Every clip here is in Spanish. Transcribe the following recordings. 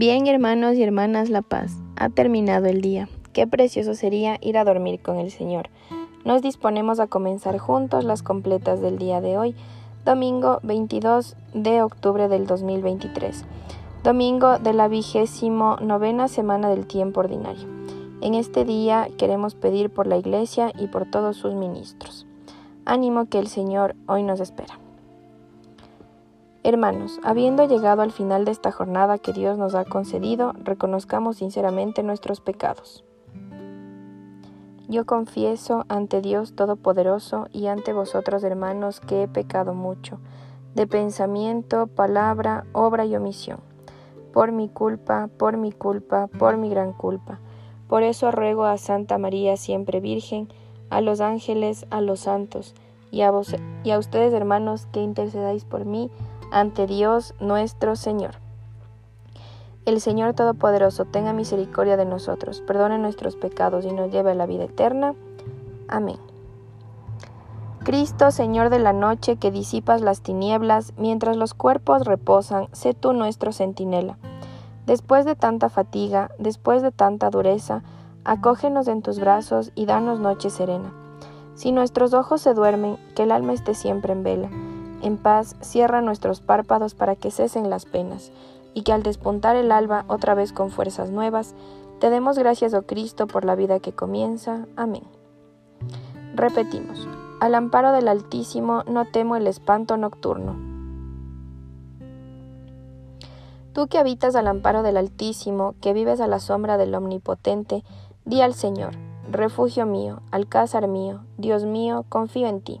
Bien, hermanos y hermanas La Paz, ha terminado el día. Qué precioso sería ir a dormir con el Señor. Nos disponemos a comenzar juntos las completas del día de hoy, domingo 22 de octubre del 2023, domingo de la vigésimo novena semana del tiempo ordinario. En este día queremos pedir por la Iglesia y por todos sus ministros. Ánimo que el Señor hoy nos espera. Hermanos, habiendo llegado al final de esta jornada que Dios nos ha concedido, reconozcamos sinceramente nuestros pecados. Yo confieso ante Dios Todopoderoso y ante vosotros, hermanos, que he pecado mucho, de pensamiento, palabra, obra y omisión, por mi culpa, por mi culpa, por mi gran culpa. Por eso ruego a Santa María, siempre Virgen, a los ángeles, a los santos, y a, vos, y a ustedes, hermanos, que intercedáis por mí, ante Dios nuestro Señor. El Señor Todopoderoso tenga misericordia de nosotros, perdone nuestros pecados y nos lleve a la vida eterna. Amén. Cristo, Señor de la noche, que disipas las tinieblas, mientras los cuerpos reposan, sé tú nuestro centinela. Después de tanta fatiga, después de tanta dureza, acógenos en tus brazos y danos noche serena. Si nuestros ojos se duermen, que el alma esté siempre en vela en paz, cierra nuestros párpados para que cesen las penas, y que al despuntar el alba otra vez con fuerzas nuevas, te demos gracias, oh Cristo, por la vida que comienza. Amén. Repetimos, al amparo del Altísimo no temo el espanto nocturno. Tú que habitas al amparo del Altísimo, que vives a la sombra del Omnipotente, di al Señor, refugio mío, alcázar mío, Dios mío, confío en ti.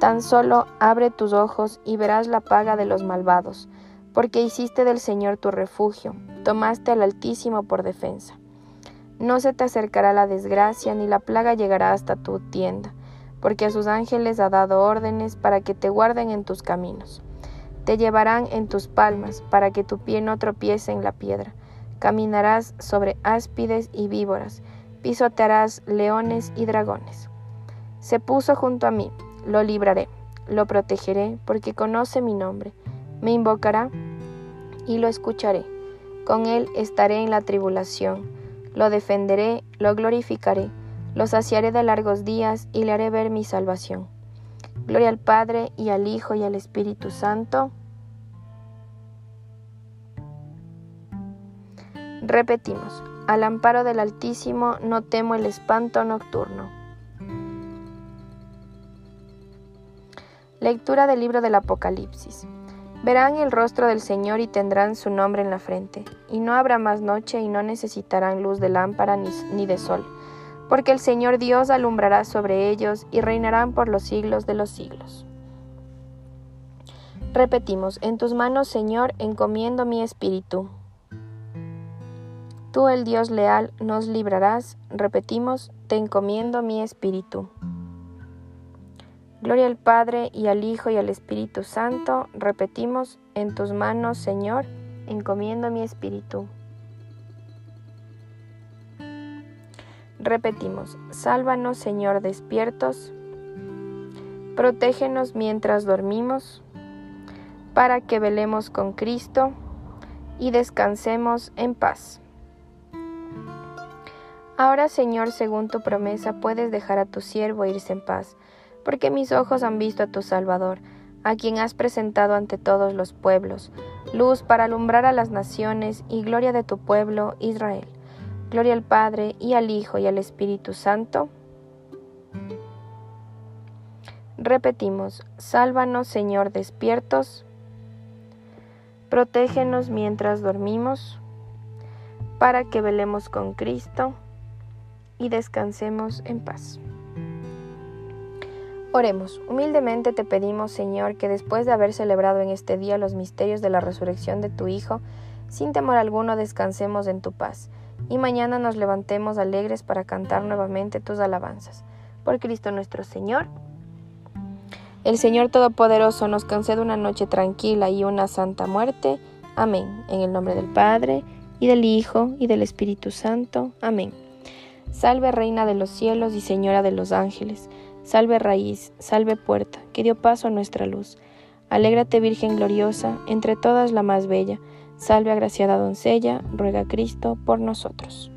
Tan solo abre tus ojos y verás la paga de los malvados, porque hiciste del Señor tu refugio, tomaste al Altísimo por defensa. No se te acercará la desgracia, ni la plaga llegará hasta tu tienda, porque a sus ángeles ha dado órdenes para que te guarden en tus caminos. Te llevarán en tus palmas, para que tu pie no tropiece en la piedra. Caminarás sobre áspides y víboras, pisotearás leones y dragones. Se puso junto a mí, lo libraré, lo protegeré, porque conoce mi nombre. Me invocará y lo escucharé. Con él estaré en la tribulación. Lo defenderé, lo glorificaré, lo saciaré de largos días y le haré ver mi salvación. Gloria al Padre y al Hijo y al Espíritu Santo. Repetimos, al amparo del Altísimo no temo el espanto nocturno. Lectura del libro del Apocalipsis. Verán el rostro del Señor y tendrán su nombre en la frente, y no habrá más noche y no necesitarán luz de lámpara ni, de sol, porque el Señor Dios alumbrará sobre ellos y reinarán por los siglos de los siglos. Repetimos, en tus manos, Señor, encomiendo mi espíritu. Tú, el Dios leal, nos librarás. Repetimos, te encomiendo mi espíritu. Gloria al Padre y al Hijo y al Espíritu Santo. Repetimos, en tus manos, Señor, encomiendo mi espíritu. Repetimos, sálvanos, Señor, despiertos. Protégenos mientras dormimos, para que velemos con Cristo y descansemos en paz. Ahora, Señor, según tu promesa, puedes dejar a tu siervo irse en paz porque mis ojos han visto a tu Salvador, a quien has presentado ante todos los pueblos, luz para alumbrar a las naciones y gloria de tu pueblo Israel. Gloria al Padre y al Hijo y al Espíritu Santo. Repetimos, sálvanos Señor despiertos, protégenos mientras dormimos, para que velemos con Cristo y descansemos en paz. Oremos. Humildemente te pedimos, Señor, que después de haber celebrado en este día los misterios de la resurrección de tu Hijo, sin temor alguno descansemos en tu paz, y mañana nos levantemos alegres para cantar nuevamente tus alabanzas. Por Cristo nuestro Señor. El Señor Todopoderoso nos concede una noche tranquila y una santa muerte. Amén. En el nombre del Padre, y del Hijo, y del Espíritu Santo. Amén. Salve Reina de los cielos y Señora de los ángeles. Salve raíz, salve puerta, que dio paso a nuestra luz. Alégrate Virgen gloriosa, entre todas la más bella. Salve agraciada doncella, ruega Cristo por nosotros.